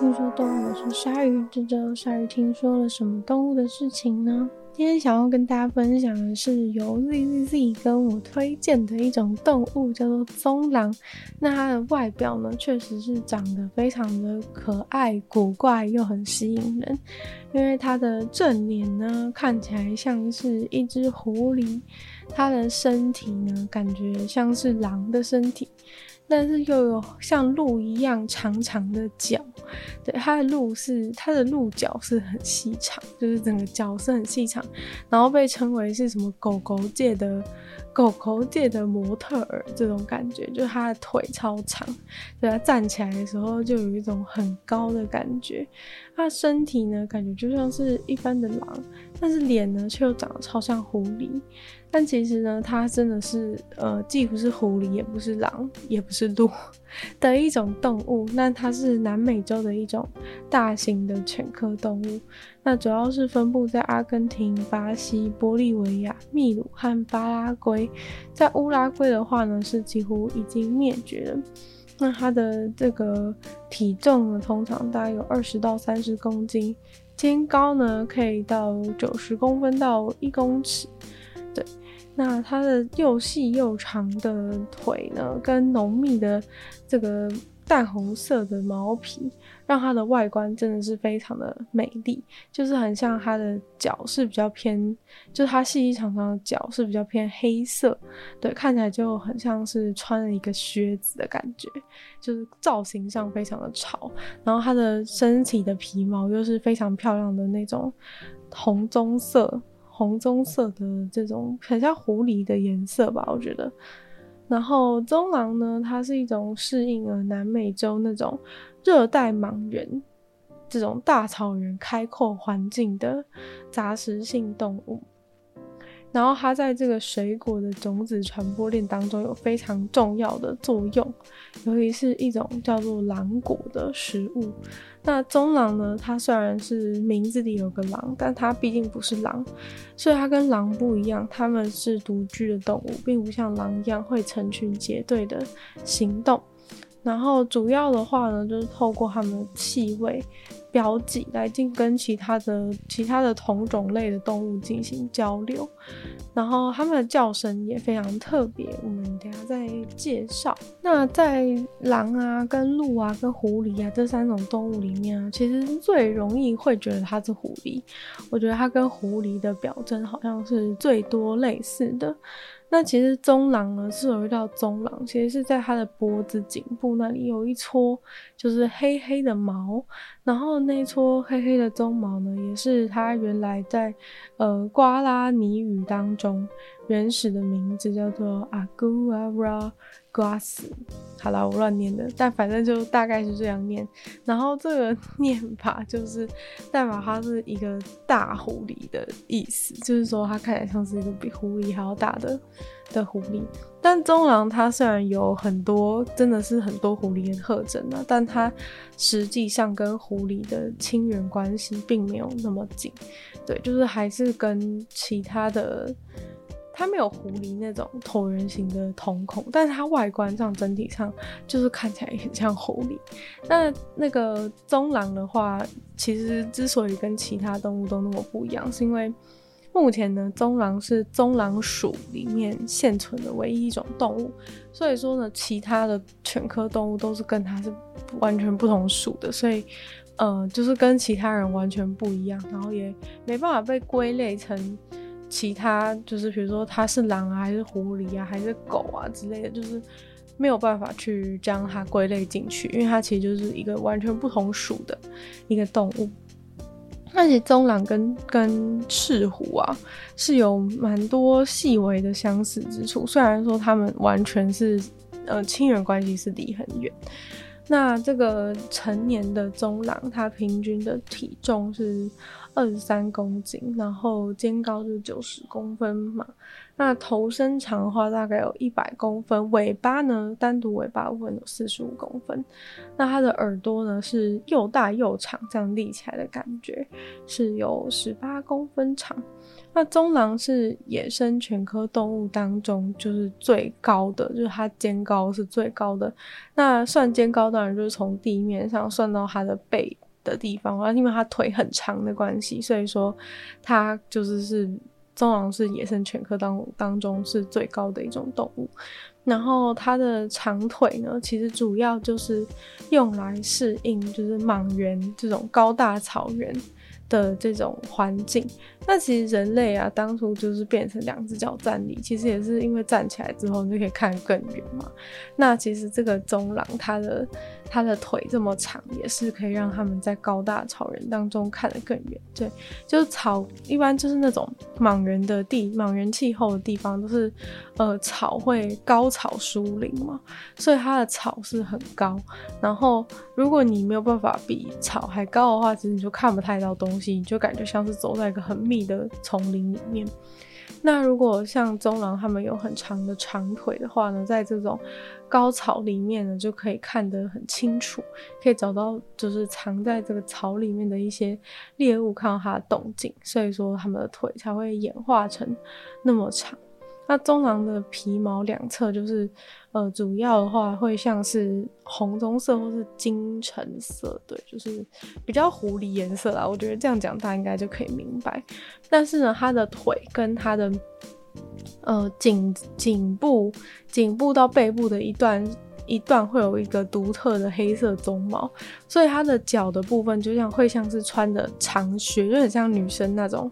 听说动物，我是鲨鱼。这周鲨鱼听说了什么动物的事情呢？今天想要跟大家分享的是由 ZZZ 跟我推荐的一种动物，叫做棕狼。那它的外表呢，确实是长得非常的可爱、古怪又很吸引人。因为它的正脸呢，看起来像是一只狐狸，它的身体呢，感觉像是狼的身体。但是又有像鹿一样长长的脚，对，它的鹿是它的鹿角是很细长，就是整个脚是很细长，然后被称为是什么狗狗界的狗狗界的模特儿这种感觉，就是它的腿超长，对，它站起来的时候就有一种很高的感觉。它身体呢，感觉就像是一般的狼，但是脸呢却又长得超像狐狸。但其实呢，它真的是呃，既不是狐狸，也不是狼，也不是鹿 的一种动物。那它是南美洲的一种大型的犬科动物。那主要是分布在阿根廷、巴西、玻利维亚、秘鲁和巴拉圭。在乌拉圭的话呢，是几乎已经灭绝了。那它的这个体重呢，通常大概有二十到三十公斤，肩高呢可以到九十公分到一公尺。那它的又细又长的腿呢，跟浓密的这个淡红色的毛皮，让它的外观真的是非常的美丽，就是很像它的脚是比较偏，就是它细细长长的脚是比较偏黑色，对，看起来就很像是穿了一个靴子的感觉，就是造型上非常的潮。然后它的身体的皮毛又是非常漂亮的那种红棕色。红棕色的这种很像狐狸的颜色吧，我觉得。然后棕狼呢，它是一种适应了南美洲那种热带莽原这种大草原开阔环境的杂食性动物。然后它在这个水果的种子传播链当中有非常重要的作用，尤其是一种叫做狼果的食物。那棕狼呢，它虽然是名字里有个狼，但它毕竟不是狼，所以它跟狼不一样，它们是独居的动物，并不像狼一样会成群结队的行动。然后主要的话呢，就是透过它们的气味。标记来进跟其他的其他的同种类的动物进行交流，然后它们的叫声也非常特别，我们等下再介绍。那在狼啊、跟鹿啊、跟狐狸啊这三种动物里面啊，其实最容易会觉得它是狐狸。我觉得它跟狐狸的表征好像是最多类似的。那其实棕狼呢，是有一道棕狼，其实是在它的脖子颈部那里有一撮就是黑黑的毛，然后那一撮黑黑的棕毛呢，也是它原来在呃瓜拉尼语当中原始的名字叫做阿古阿拉。瓜斯，好啦，我乱念的，但反正就大概是这样念。然后这个 念法就是代表它是一个大狐狸的意思，就是说它看起来像是一个比狐狸还要大的的狐狸。但棕狼它虽然有很多，真的是很多狐狸的特征啊，但它实际上跟狐狸的亲缘关系并没有那么近。对，就是还是跟其他的。它没有狐狸那种椭圆形的瞳孔，但是它外观上整体上就是看起来很像狐狸。那那个棕狼的话，其实之所以跟其他动物都那么不一样，是因为目前呢，棕狼是棕狼属里面现存的唯一一种动物，所以说呢，其他的犬科动物都是跟它是完全不同属的，所以呃，就是跟其他人完全不一样，然后也没办法被归类成。其他就是比如说它是狼啊，还是狐狸啊，还是狗啊之类的，就是没有办法去将它归类进去，因为它其实就是一个完全不同属的一个动物。而且棕狼跟跟赤狐啊是有蛮多细微的相似之处，虽然说它们完全是呃亲缘关系是离很远。那这个成年的棕狼，它平均的体重是二十三公斤，然后肩高就是九十公分嘛。那头身长的话大概有一百公分，尾巴呢，单独尾巴部分有四十五公分。那它的耳朵呢是又大又长，这样立起来的感觉是有十八公分长。那棕狼是野生犬科动物当中就是最高的，就是它肩高是最高的。那算肩高当然就是从地面上算到它的背的地方，啊因为它腿很长的关系，所以说它就是是。棕狼是野生犬科当当中是最高的一种动物，然后它的长腿呢，其实主要就是用来适应就是莽原这种高大草原的这种环境。那其实人类啊，当初就是变成两只脚站立，其实也是因为站起来之后你就可以看更远嘛。那其实这个棕狼它的它的腿这么长，也是可以让他们在高大草原当中看得更远。对，就是草一般就是那种莽原的地，莽原气候的地方都是呃草会高草疏林嘛，所以它的草是很高。然后如果你没有办法比草还高的话，其实你就看不太到东西，你就感觉像是走在一个很密的丛林里面，那如果像棕狼他们有很长的长腿的话呢，在这种高草里面呢，就可以看得很清楚，可以找到就是藏在这个草里面的一些猎物，看到它的动静，所以说它们的腿才会演化成那么长。那棕狼的皮毛两侧就是，呃，主要的话会像是红棕色或是金橙色，对，就是比较狐狸颜色啦。我觉得这样讲大家应该就可以明白。但是呢，它的腿跟它的呃颈颈部颈部到背部的一段一段会有一个独特的黑色鬃毛，所以它的脚的部分就像会像是穿的长靴，就很像女生那种。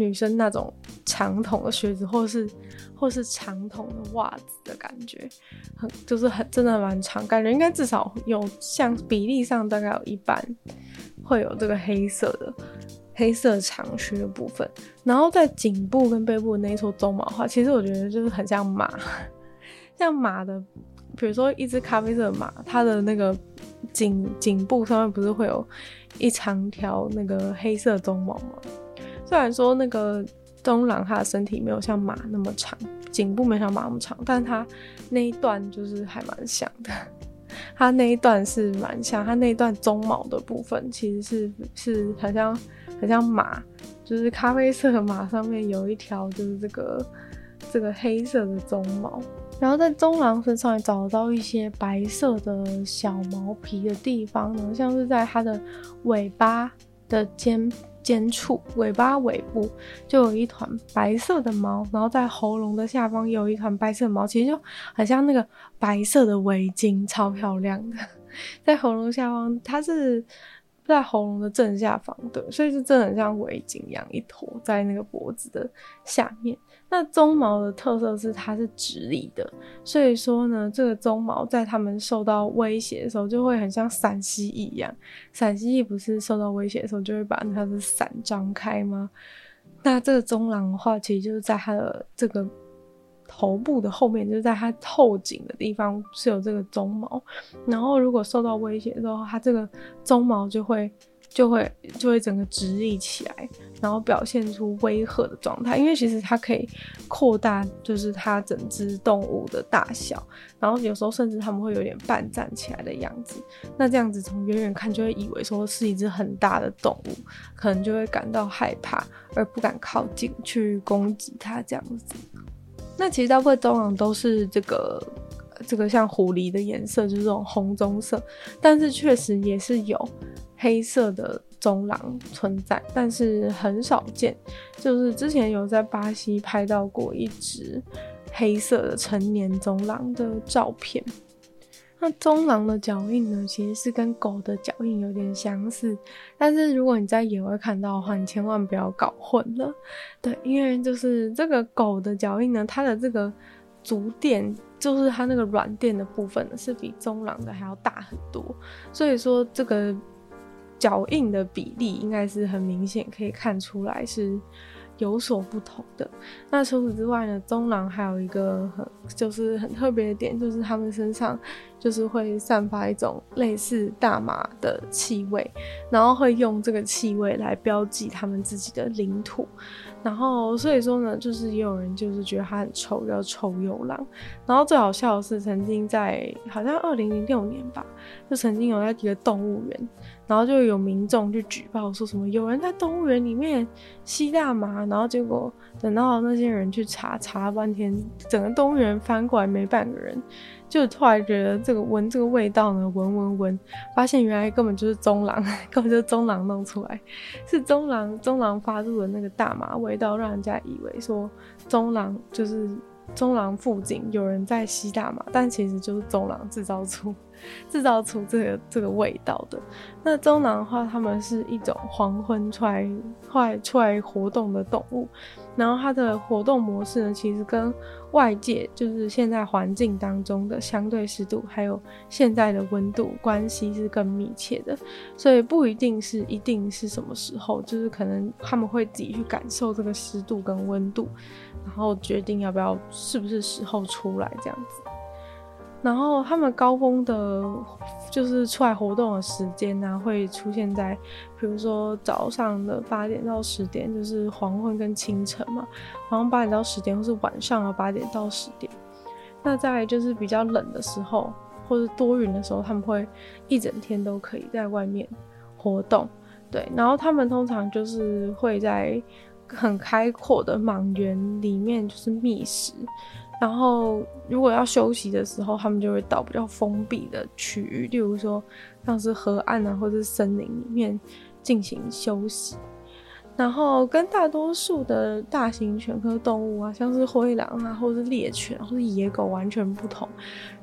女生那种长筒的靴子，或是或是长筒的袜子的感觉，很就是很真的蛮长，感觉应该至少有像比例上大概有一半会有这个黑色的黑色长靴的部分。然后在颈部跟背部那一撮鬃毛的话，其实我觉得就是很像马，像马的，比如说一只咖啡色的马，它的那个颈颈部上面不是会有一长条那个黑色鬃毛吗？虽然说那个棕狼它的身体没有像马那么长，颈部没像马那么长，但它那一段就是还蛮像的。它那一段是蛮像，它那一段鬃毛的部分其实是是很像很像马，就是咖啡色的马上面有一条就是这个这个黑色的鬃毛。然后在棕狼身上也找到一些白色的小毛皮的地方呢，像是在它的尾巴的尖。尖处尾巴尾部就有一团白色的毛，然后在喉咙的下方有一团白色的毛，其实就很像那个白色的围巾，超漂亮的。在喉咙下方，它是在喉咙的正下方对，所以就真的很像围巾一样一坨在那个脖子的下面。那鬃毛的特色是它是直立的，所以说呢，这个鬃毛在它们受到威胁的时候，就会很像伞蜥蜴一样。伞蜥蜴不是受到威胁的时候，就会把它的伞张开吗？那这个棕狼的话，其实就是在它的这个头部的后面，就是在它后颈的地方是有这个鬃毛。然后如果受到威胁的时候，它这个鬃毛就会。就会就会整个直立起来，然后表现出威吓的状态。因为其实它可以扩大，就是它整只动物的大小，然后有时候甚至它们会有点半站起来的样子。那这样子从远远看就会以为说是一只很大的动物，可能就会感到害怕而不敢靠近去攻击它这样子。那其实大部分棕狼都是这个这个像狐狸的颜色，就是这种红棕色，但是确实也是有。黑色的棕狼存在，但是很少见。就是之前有在巴西拍到过一只黑色的成年棕狼的照片。那中狼的脚印呢，其实是跟狗的脚印有点相似。但是如果你在野外看到的话，你千万不要搞混了。对，因为就是这个狗的脚印呢，它的这个足垫，就是它那个软垫的部分呢，是比中狼的还要大很多。所以说这个。脚印的比例应该是很明显，可以看出来是有所不同的。那除此之外呢，中狼还有一个很就是很特别的点，就是他们身上就是会散发一种类似大麻的气味，然后会用这个气味来标记他们自己的领土。然后所以说呢，就是也有人就是觉得它很臭，叫臭鼬狼。然后最好笑的是，曾经在好像二零零六年吧，就曾经有在一个动物园，然后就有民众去举报说什么有人在动物园里面吸大麻，然后结果等到那些人去查，查了半天，整个动物园翻过来没半个人。就突然觉得这个闻这个味道呢，闻闻闻，发现原来根本就是中郎，根本就是中郎弄出来，是中郎中郎发出的那个大麻味道，让人家以为说中郎就是中郎附近有人在吸大麻，但其实就是中郎制造出。制造出这个这个味道的。那中狼的话，它们是一种黄昏出来出来出来活动的动物，然后它的活动模式呢，其实跟外界就是现在环境当中的相对湿度，还有现在的温度关系是更密切的，所以不一定是一定是什么时候，就是可能他们会自己去感受这个湿度跟温度，然后决定要不要是不是时候出来这样子。然后他们高峰的，就是出来活动的时间呢，会出现在，比如说早上的八点到十点，就是黄昏跟清晨嘛，然后八点到十点，或是晚上的八点到十点。那在就是比较冷的时候，或是多云的时候，他们会一整天都可以在外面活动。对，然后他们通常就是会在很开阔的莽原里面就是觅食。然后，如果要休息的时候，他们就会到比较封闭的区域，例如说像是河岸啊，或者是森林里面进行休息。然后，跟大多数的大型犬科动物啊，像是灰狼啊，或是猎犬，或是野狗完全不同。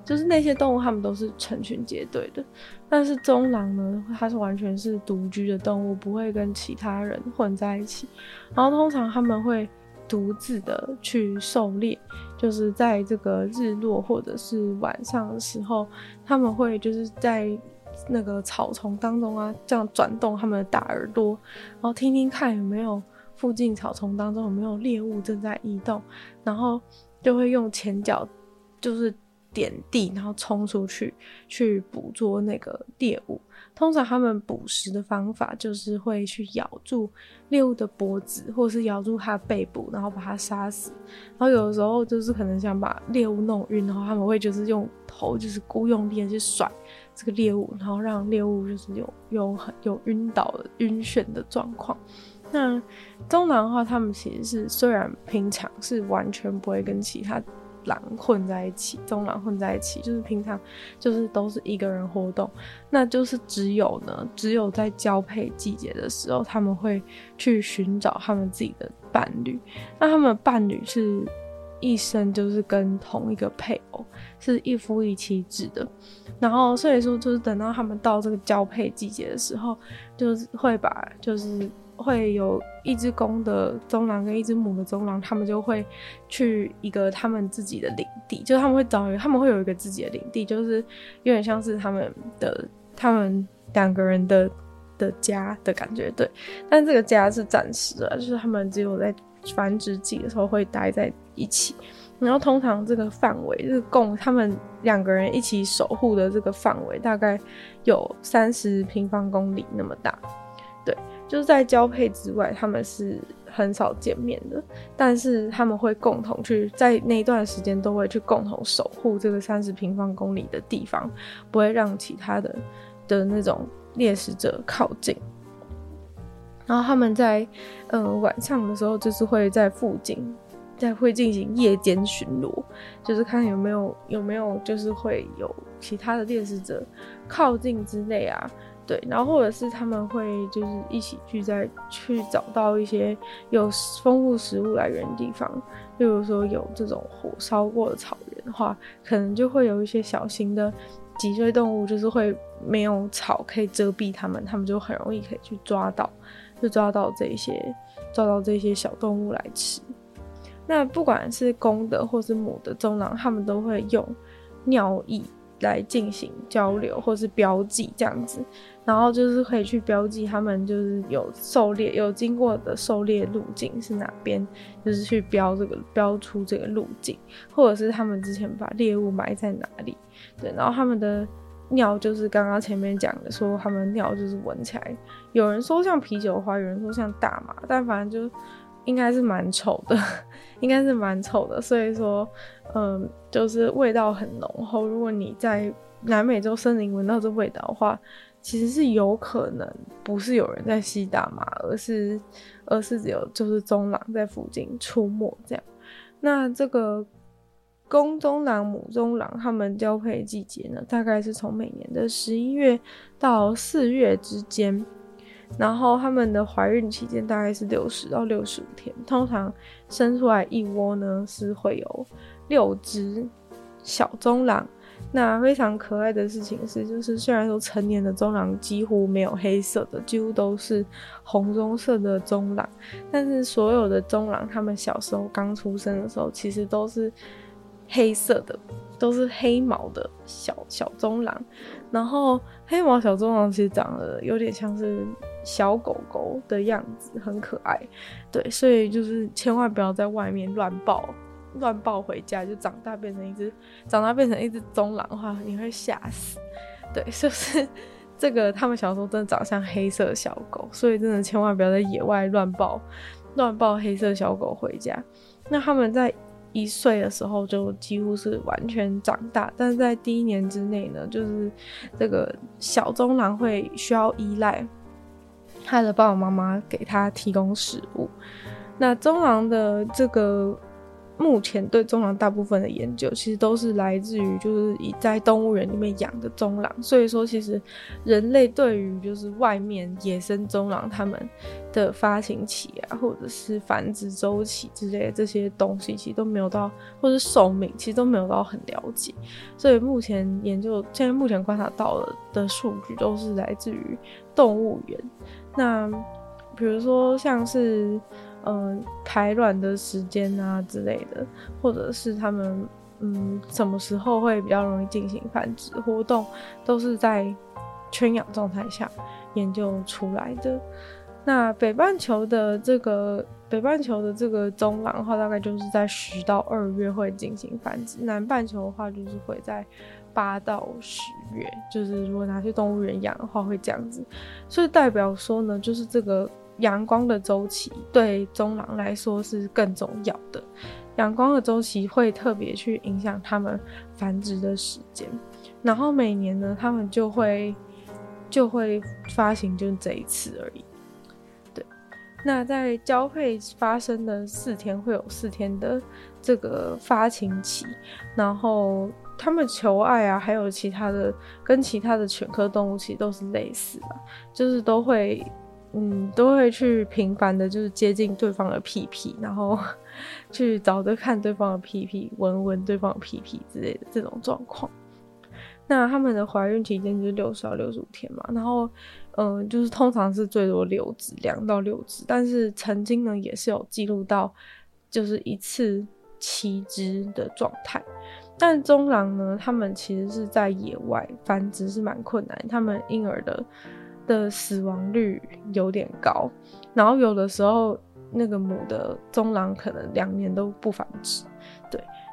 就是那些动物，它们都是成群结队的，但是棕狼呢，它是完全是独居的动物，不会跟其他人混在一起。然后，通常他们会。独自的去狩猎，就是在这个日落或者是晚上的时候，他们会就是在那个草丛当中啊，这样转动他们的大耳朵，然后听听看有没有附近草丛当中有没有猎物正在移动，然后就会用前脚就是点地，然后冲出去去捕捉那个猎物。通常他们捕食的方法就是会去咬住猎物的脖子，或是咬住它背部，然后把它杀死。然后有的时候就是可能想把猎物弄晕，然后他们会就是用头就是孤用力去甩这个猎物，然后让猎物就是有有很有晕倒的晕眩的状况。那棕狼的话，他们其实是虽然平常是完全不会跟其他。狼混在一起，棕狼混在一起，就是平常就是都是一个人活动，那就是只有呢，只有在交配季节的时候，他们会去寻找他们自己的伴侣。那他们伴侣是一生就是跟同一个配偶，是一夫一妻制的。然后所以说，就是等到他们到这个交配季节的时候，就是会把就是。会有一只公的棕狼跟一只母的棕狼，他们就会去一个他们自己的领地，就是他们会找，他们会有一个自己的领地，就是有点像是他们的他们两个人的的家的感觉，对。但这个家是暂时的，就是他们只有在繁殖季的时候会待在一起。然后通常这个范围，这个共他们两个人一起守护的这个范围，大概有三十平方公里那么大，对。就是在交配之外，他们是很少见面的，但是他们会共同去在那一段时间都会去共同守护这个三十平方公里的地方，不会让其他的的那种猎食者靠近。然后他们在呃晚上的时候，就是会在附近在会进行夜间巡逻，就是看有没有有没有就是会有其他的猎食者靠近之类啊。对，然后或者是他们会就是一起聚在去找到一些有丰富食物来源的地方，例如说有这种火烧过的草原的话，可能就会有一些小型的脊椎动物，就是会没有草可以遮蔽它们，它们就很容易可以去抓到，就抓到这些抓到这些小动物来吃。那不管是公的或是母的棕狼，它们都会用尿液。来进行交流或是标记这样子，然后就是可以去标记他们就是有狩猎有经过的狩猎路径是哪边，就是去标这个标出这个路径，或者是他们之前把猎物埋在哪里，对，然后他们的尿就是刚刚前面讲的说他们尿就是闻起来，有人说像啤酒花，有人说像大麻，但反正就应该是蛮臭的，应该是蛮臭的，所以说。嗯，就是味道很浓厚。如果你在南美洲森林闻到这味道的话，其实是有可能不是有人在吸大麻，而是而是只有就是棕狼在附近出没这样。那这个公棕狼、母棕狼，它们交配季节呢，大概是从每年的十一月到四月之间。然后他们的怀孕期间大概是六十到六十五天，通常生出来一窝呢是会有。六只小棕狼，那非常可爱的事情是，就是虽然说成年的棕狼几乎没有黑色的，几乎都是红棕色的棕狼，但是所有的棕狼，它们小时候刚出生的时候，其实都是黑色的，都是黑毛的小小棕狼。然后黑毛小棕狼其实长得有点像是小狗狗的样子，很可爱。对，所以就是千万不要在外面乱抱。乱抱回家就长大变成一只，长大变成一只棕狼的话，你会吓死。对，就是这个，他们小时候真的长像黑色小狗，所以真的千万不要在野外乱抱，乱抱黑色小狗回家。那他们在一岁的时候就几乎是完全长大，但是在第一年之内呢，就是这个小棕狼会需要依赖他的爸爸妈妈给他提供食物。那棕狼的这个。目前对棕狼大部分的研究，其实都是来自于就是以在动物园里面养的棕狼，所以说其实人类对于就是外面野生棕狼他们的发情期啊，或者是繁殖周期之类的这些东西，其实都没有到，或者寿命其实都没有到很了解，所以目前研究现在目前观察到的的数据都是来自于动物园。那比如说像是。嗯，排卵的时间啊之类的，或者是他们嗯什么时候会比较容易进行繁殖活动，都是在圈养状态下研究出来的。那北半球的这个北半球的这个棕狼的话，大概就是在十到二月会进行繁殖；南半球的话，就是会在八到十月，就是如果拿去动物园养的话，会这样子。所以代表说呢，就是这个。阳光的周期对棕狼来说是更重要的，阳光的周期会特别去影响它们繁殖的时间，然后每年呢，它们就会就会发行，就是这一次而已。对，那在交配发生的四天会有四天的这个发情期，然后他们求爱啊，还有其他的跟其他的犬科动物其实都是类似的，就是都会。嗯，都会去频繁的，就是接近对方的屁屁，然后 去找着看对方的屁屁，闻闻对方的屁屁之类的这种状况。那他们的怀孕期间就是六十到六十五天嘛，然后嗯，就是通常是最多六只，两到六只，但是曾经呢也是有记录到就是一次七只的状态。但中狼呢，他们其实是在野外繁殖是蛮困难，他们婴儿的。的死亡率有点高，然后有的时候那个母的中狼可能两年都不繁殖，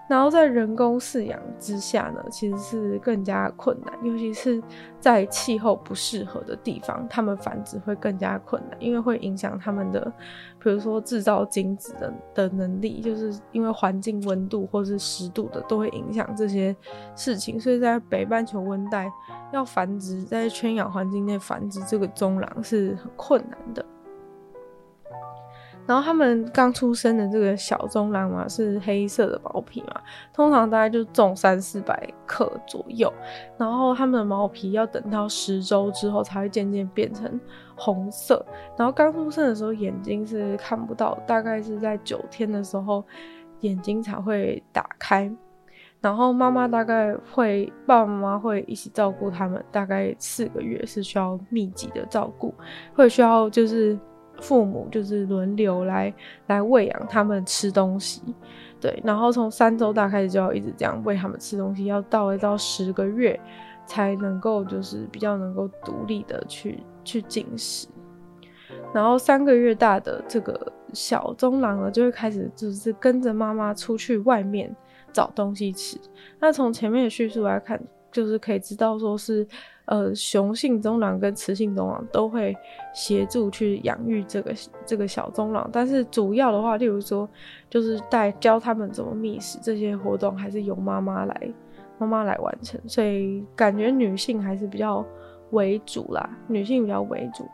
然后在人工饲养之下呢，其实是更加困难，尤其是在气候不适合的地方，它们繁殖会更加困难，因为会影响它们的，比如说制造精子的的能力，就是因为环境温度或是湿度的都会影响这些事情，所以在北半球温带要繁殖，在圈养环境内繁殖这个棕狼是很困难的。然后他们刚出生的这个小棕狼嘛，是黑色的毛皮嘛，通常大概就重三四百克左右。然后他们的毛皮要等到十周之后才会渐渐变成红色。然后刚出生的时候眼睛是看不到，大概是在九天的时候眼睛才会打开。然后妈妈大概会，爸爸妈妈会一起照顾他们，大概四个月是需要密集的照顾，会需要就是。父母就是轮流来来喂养他们吃东西，对，然后从三周大开始就要一直这样喂他们吃东西，要到一到十个月才能够就是比较能够独立的去去进食。然后三个月大的这个小棕狼呢，就会开始就是跟着妈妈出去外面找东西吃。那从前面的叙述来看，就是可以知道说是，呃，雄性中狼跟雌性中狼都会协助去养育这个这个小中狼，但是主要的话，例如说就是带教他们怎么觅食这些活动，还是由妈妈来妈妈来完成。所以感觉女性还是比较为主啦，女性比较为主，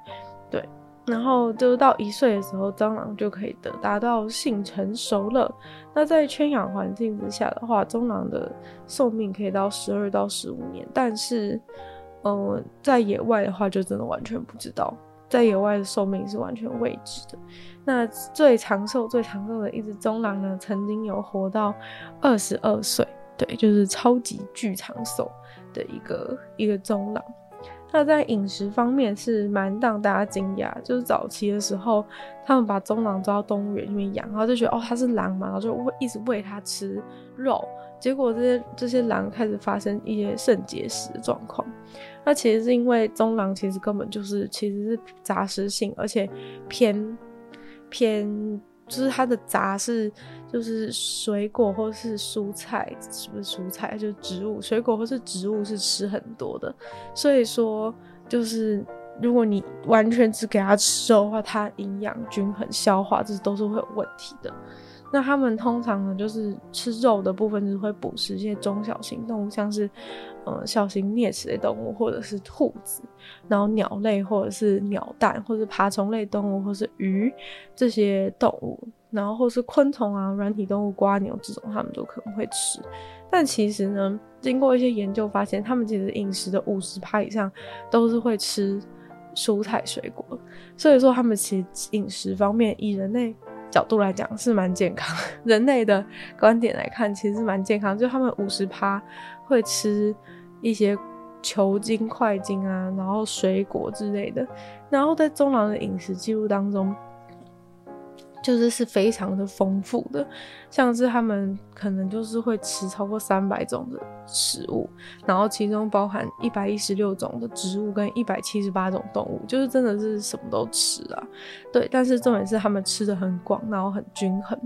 对。然后就到一岁的时候，蟑螂就可以得达到性成熟了。那在圈养环境之下的话，中狼的寿命可以到十二到十五年。但是，呃，在野外的话，就真的完全不知道，在野外的寿命是完全未知的。那最长寿、最长寿的一只棕狼呢，曾经有活到二十二岁，对，就是超级巨长寿的一个一个棕狼。那在饮食方面是蛮让大家惊讶，就是早期的时候，他们把棕狼抓到动物园里面养，然后就觉得哦，它是狼嘛，然后就喂一直喂它吃肉，结果这些这些狼开始发生一些肾结石的状况。那其实是因为中狼其实根本就是其实是杂食性，而且偏偏。就是它的杂是，就是水果或是蔬菜，是不是蔬菜？就是植物，水果或是植物是吃很多的。所以说，就是如果你完全只给它吃的话，它营养均衡、消化这都是会有问题的。那他们通常呢，就是吃肉的部分，就是会捕食一些中小型动物，像是，呃，小型啮齿类动物，或者是兔子，然后鸟类，或者是鸟蛋，或者是爬虫类动物，或是鱼这些动物，然后或是昆虫啊、软体动物、蜗牛这种，他们都可能会吃。但其实呢，经过一些研究发现，他们其实饮食的五十趴以上都是会吃蔬菜水果，所以说他们其实饮食方面以人类。角度来讲是蛮健康，人类的观点来看其实是蛮健康，就他们五十趴会吃一些球茎、块茎啊，然后水果之类的，然后在中老的饮食记录当中。就是是非常的丰富的，像是他们可能就是会吃超过三百种的食物，然后其中包含一百一十六种的植物跟一百七十八种动物，就是真的是什么都吃啊。对，但是重点是他们吃的很广，然后很均衡。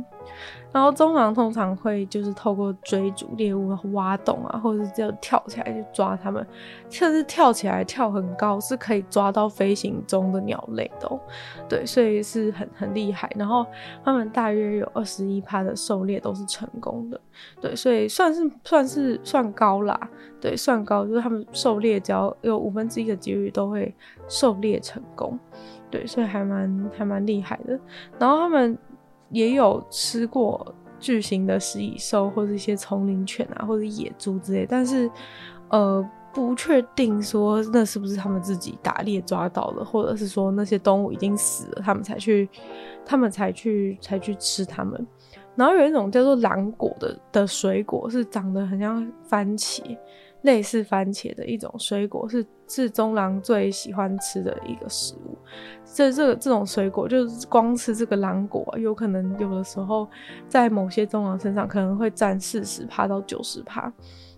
然后中狼通常会就是透过追逐猎物、挖洞啊，或者是就跳起来去抓它们，甚至跳起来跳很高，是可以抓到飞行中的鸟类的喔。对，所以是很很厉害。然后他们大约有二十一趴的狩猎都是成功的。对，所以算是算是算高啦。对，算高，就是他们狩猎只要有五分之一的几率都会狩猎成功。对，所以还蛮还蛮厉害的。然后他们。也有吃过巨型的食蚁兽，或者一些丛林犬啊，或者野猪之类，但是，呃，不确定说那是不是他们自己打猎抓到了，或者是说那些动物已经死了，他们才去，他们才去，才去吃它们。然后有一种叫做狼果的的水果，是长得很像番茄。类似番茄的一种水果，是是中狼最喜欢吃的一个食物。这这个这种水果，就是光吃这个狼果，有可能有的时候在某些中狼身上可能会占四十趴到九十趴。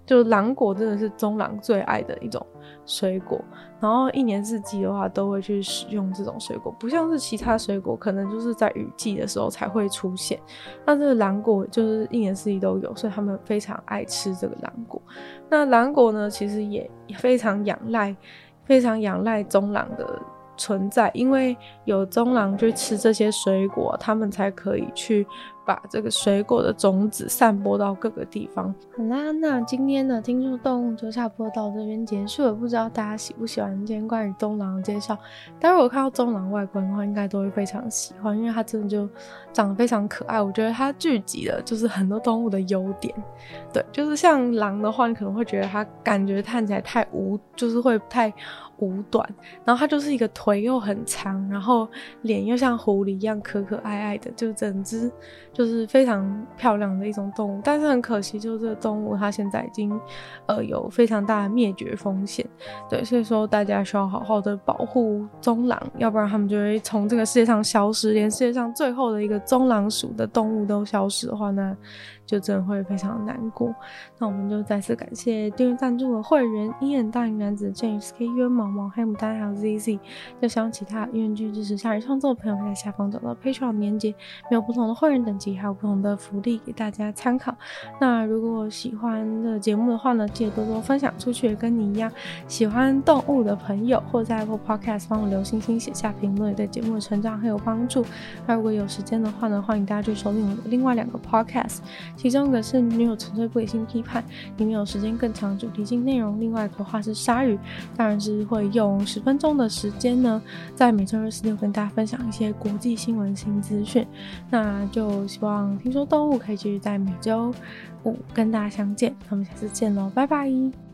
就狼果真的是中狼最爱的一种水果，然后一年四季的话都会去使用这种水果，不像是其他水果可能就是在雨季的时候才会出现，那这个狼果就是一年四季都有，所以他们非常爱吃这个狼果。那狼果呢，其实也非常仰赖，非常仰赖棕狼的存在，因为有棕狼去吃这些水果，他们才可以去。把这个水果的种子散播到各个地方。好啦，那今天的听说动物就差不多到这边结束了。不知道大家喜不喜欢今天关于棕狼的介绍？待会我看到棕狼外观的话，应该都会非常喜欢，因为它真的就长得非常可爱。我觉得它聚集了就是很多动物的优点。对，就是像狼的话，你可能会觉得它感觉看起来太无，就是会太。无短，然后它就是一个腿又很长，然后脸又像狐狸一样可可爱爱的，就整只就是非常漂亮的一种动物。但是很可惜，就是这个动物它现在已经呃有非常大的灭绝风险。对，所以说大家需要好好的保护棕狼，要不然它们就会从这个世界上消失，连世界上最后的一个棕狼属的动物都消失的话，那就真的会非常难过。那我们就再次感谢订阅赞助的会员：鹰眼大龄男子 James、K、U、毛毛、黑牡丹，还有 ZZ。就希望其他愿意支持鲨鱼创作的朋友，可以在下方找到 Patreon 连接，没有不同的会员等级，还有不同的福利给大家参考。那如果喜欢的节目的话呢，记得多多分享出去，跟你一样喜欢动物的朋友，或在 Apple Podcast 帮我留星星、写下评论，对节目的成长很有帮助。那如果有时间的话呢，欢迎大家去收听我的另外两个 Podcast，其中一个是女友纯粹不理性批判，里面有时间更长主题性内容；另外一个的话是鲨鱼，当然是会用十分钟的时间呢，在每周二、十、六跟大家分享一些国际新闻新资讯。那就希望听说动物可以继续在每周五跟大家相见，那我们下次见喽，拜拜。